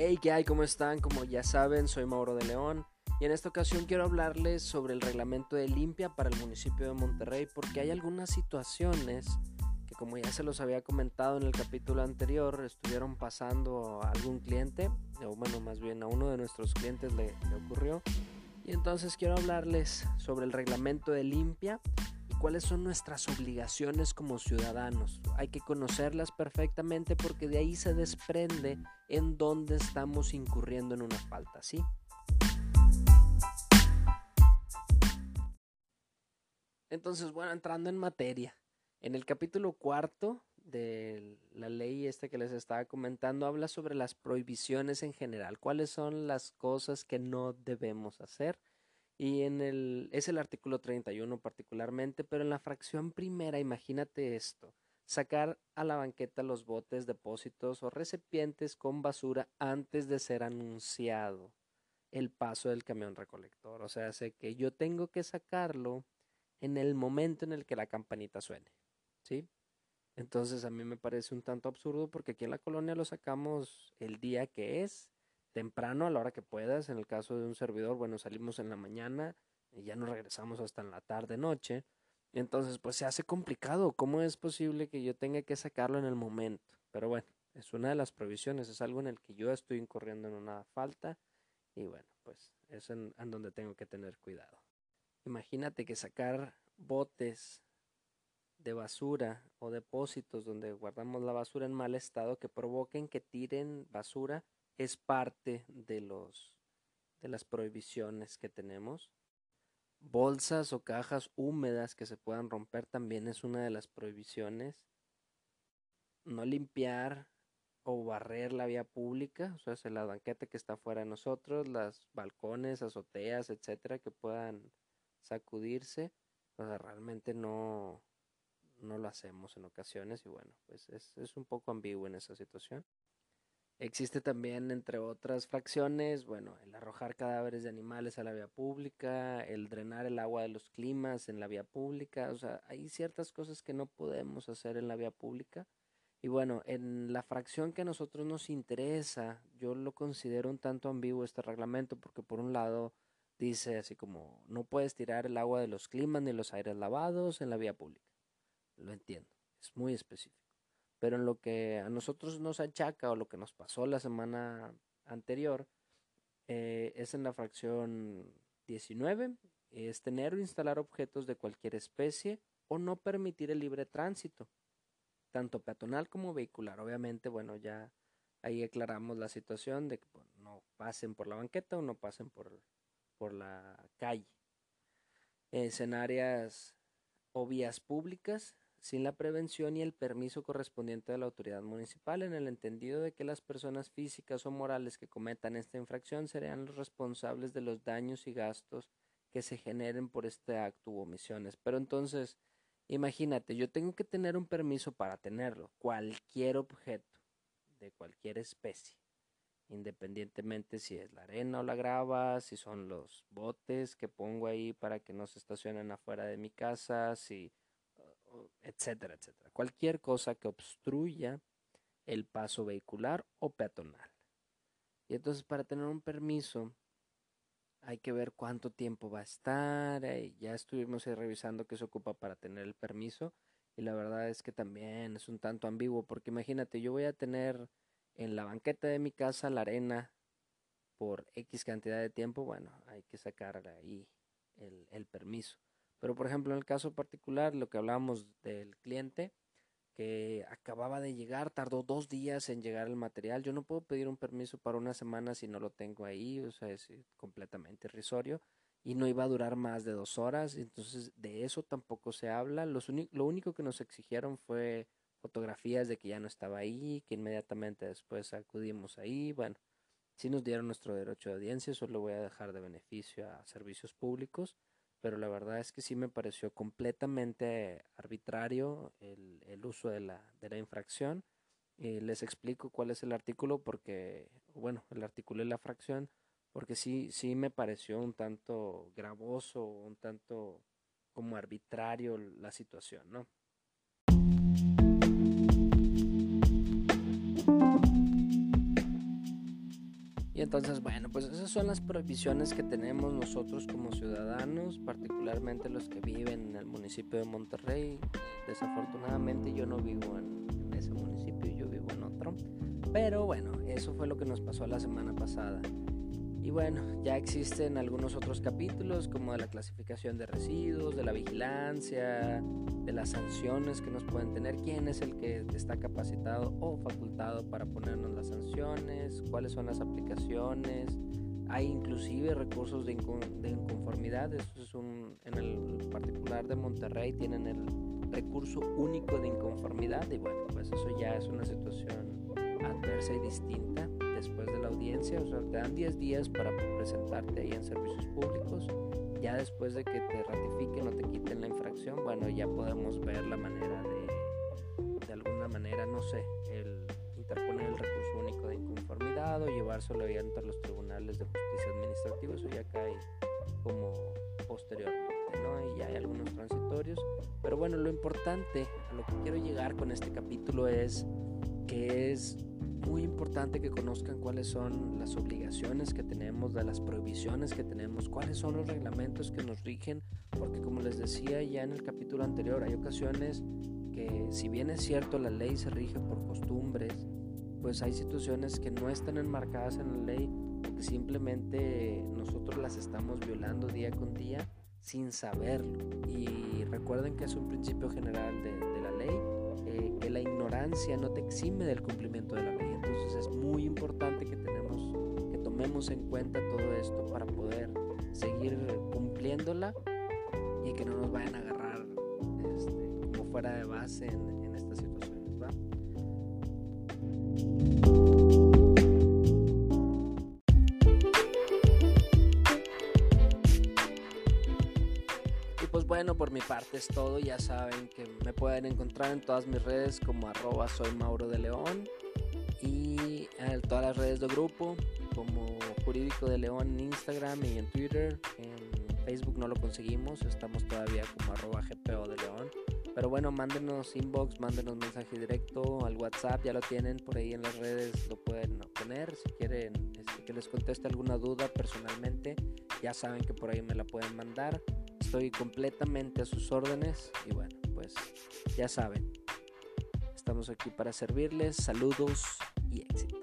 Hey, ¿qué hay? ¿Cómo están? Como ya saben, soy Mauro de León y en esta ocasión quiero hablarles sobre el reglamento de limpia para el municipio de Monterrey porque hay algunas situaciones que como ya se los había comentado en el capítulo anterior, estuvieron pasando a algún cliente, o bueno, más bien a uno de nuestros clientes le, ocurrió. Y entonces quiero hablarles sobre el reglamento de limpia cuáles son nuestras obligaciones como ciudadanos. Hay que conocerlas perfectamente porque de ahí se desprende en dónde estamos incurriendo en una falta, ¿sí? Entonces, bueno, entrando en materia, en el capítulo cuarto de la ley esta que les estaba comentando habla sobre las prohibiciones en general, cuáles son las cosas que no debemos hacer y en el, es el artículo 31 particularmente, pero en la fracción primera, imagínate esto, sacar a la banqueta los botes, depósitos o recipientes con basura antes de ser anunciado el paso del camión recolector. O sea, sé que yo tengo que sacarlo en el momento en el que la campanita suene, ¿sí? Entonces a mí me parece un tanto absurdo porque aquí en la colonia lo sacamos el día que es temprano a la hora que puedas. En el caso de un servidor, bueno, salimos en la mañana y ya nos regresamos hasta en la tarde, noche. Entonces, pues se hace complicado. ¿Cómo es posible que yo tenga que sacarlo en el momento? Pero bueno, es una de las provisiones, es algo en el que yo estoy incurriendo en una falta y bueno, pues es en, en donde tengo que tener cuidado. Imagínate que sacar botes de basura o depósitos donde guardamos la basura en mal estado que provoquen que tiren basura es parte de los de las prohibiciones que tenemos. Bolsas o cajas húmedas que se puedan romper también es una de las prohibiciones. No limpiar o barrer la vía pública, o sea, la banqueta que está fuera de nosotros, las balcones, azoteas, etcétera, que puedan sacudirse. O sea, realmente no, no lo hacemos en ocasiones y bueno, pues es, es un poco ambiguo en esa situación. Existe también, entre otras fracciones, bueno, el arrojar cadáveres de animales a la vía pública, el drenar el agua de los climas en la vía pública, o sea, hay ciertas cosas que no podemos hacer en la vía pública. Y bueno, en la fracción que a nosotros nos interesa, yo lo considero un tanto ambiguo este reglamento, porque por un lado dice así como, no puedes tirar el agua de los climas ni los aires lavados en la vía pública. Lo entiendo, es muy específico pero en lo que a nosotros nos achaca o lo que nos pasó la semana anterior eh, es en la fracción 19, es tener o instalar objetos de cualquier especie o no permitir el libre tránsito, tanto peatonal como vehicular. Obviamente, bueno, ya ahí aclaramos la situación de que no pasen por la banqueta o no pasen por, por la calle. En áreas o vías públicas sin la prevención y el permiso correspondiente de la autoridad municipal, en el entendido de que las personas físicas o morales que cometan esta infracción serían los responsables de los daños y gastos que se generen por este acto u omisiones. Pero entonces, imagínate, yo tengo que tener un permiso para tenerlo, cualquier objeto, de cualquier especie, independientemente si es la arena o la grava, si son los botes que pongo ahí para que no se estacionen afuera de mi casa, si etcétera, etcétera. Cualquier cosa que obstruya el paso vehicular o peatonal. Y entonces para tener un permiso hay que ver cuánto tiempo va a estar. Eh, ya estuvimos revisando qué se ocupa para tener el permiso. Y la verdad es que también es un tanto ambiguo porque imagínate, yo voy a tener en la banqueta de mi casa la arena por X cantidad de tiempo. Bueno, hay que sacar ahí el, el permiso. Pero por ejemplo, en el caso particular, lo que hablábamos del cliente que acababa de llegar, tardó dos días en llegar el material. Yo no puedo pedir un permiso para una semana si no lo tengo ahí, o sea, es completamente irrisorio. Y no iba a durar más de dos horas, entonces de eso tampoco se habla. lo único que nos exigieron fue fotografías de que ya no estaba ahí, que inmediatamente después acudimos ahí. Bueno, sí nos dieron nuestro derecho de audiencia, eso lo voy a dejar de beneficio a servicios públicos pero la verdad es que sí me pareció completamente arbitrario el, el uso de la, de la infracción. y les explico cuál es el artículo porque, bueno, el artículo y la fracción, porque sí, sí me pareció un tanto gravoso, un tanto como arbitrario la situación, ¿no? Y entonces, bueno, pues esas son las prohibiciones que tenemos nosotros como ciudadanos, particularmente los que viven en el municipio de Monterrey. Desafortunadamente yo no vivo en, ese municipio, yo vivo en otro. Pero bueno, eso fue lo que nos pasó la semana pasada. Y bueno, ya existen algunos otros capítulos como de la clasificación de residuos, de la vigilancia, de las sanciones que nos pueden tener, quién es el que está capacitado o facultado para ponernos las sanciones, cuáles son las aplicaciones. Hay inclusive recursos de, inconformidad, eso es un, en el particular de Monterrey tienen el recurso único de inconformidad y bueno, pues eso ya es una situación adversa y distinta después de la audiencia, o sea, te dan 10 días para presentarte ahí en servicios públicos. Ya después de que te ratifiquen o te quiten la infracción, bueno, ya podemos ver la manera de, de alguna manera, no sé, el interponer el recurso único de inconformidad o llevárselo ahí ante los tribunales de justicia administrativa, eso ya cae como posteriormente, ¿no? Y ya hay algunos transitorios. Pero bueno, lo importante, a lo que quiero llegar con este capítulo es que es muy importante que conozcan cuáles son las obligaciones que tenemos, de las prohibiciones que tenemos, cuáles son los reglamentos que nos rigen, porque como les decía ya en el capítulo anterior, hay ocasiones que si bien es cierto la ley se rige por costumbres, pues hay situaciones que no están enmarcadas en la ley porque simplemente nosotros las estamos violando día con día sin saberlo. Y recuerden que es un principio general de, de la ley, eh, que la ignorancia no te exime del cumplimiento de la ley. Entonces es muy importante que tenemos, que tomemos en cuenta todo esto para poder seguir cumpliéndola y que no nos vayan a agarrar este, como fuera de base en, estas situaciones. Pues bueno, por mi parte es todo. Ya saben que me pueden encontrar en todas mis redes como arroba y en todas las redes del grupo como Jurídico de León en Instagram y en Twitter. En Facebook no lo conseguimos, estamos todavía como arroba GPO de. Pero bueno, mándenos inbox, mándenos mensaje directo al WhatsApp, ya lo tienen por ahí en las redes, lo pueden obtener. Si quieren este, que les conteste alguna duda personalmente, ya saben que por ahí me la pueden mandar. Estoy completamente a sus órdenes y bueno, pues ya saben, estamos aquí para servirles. Saludos y éxito.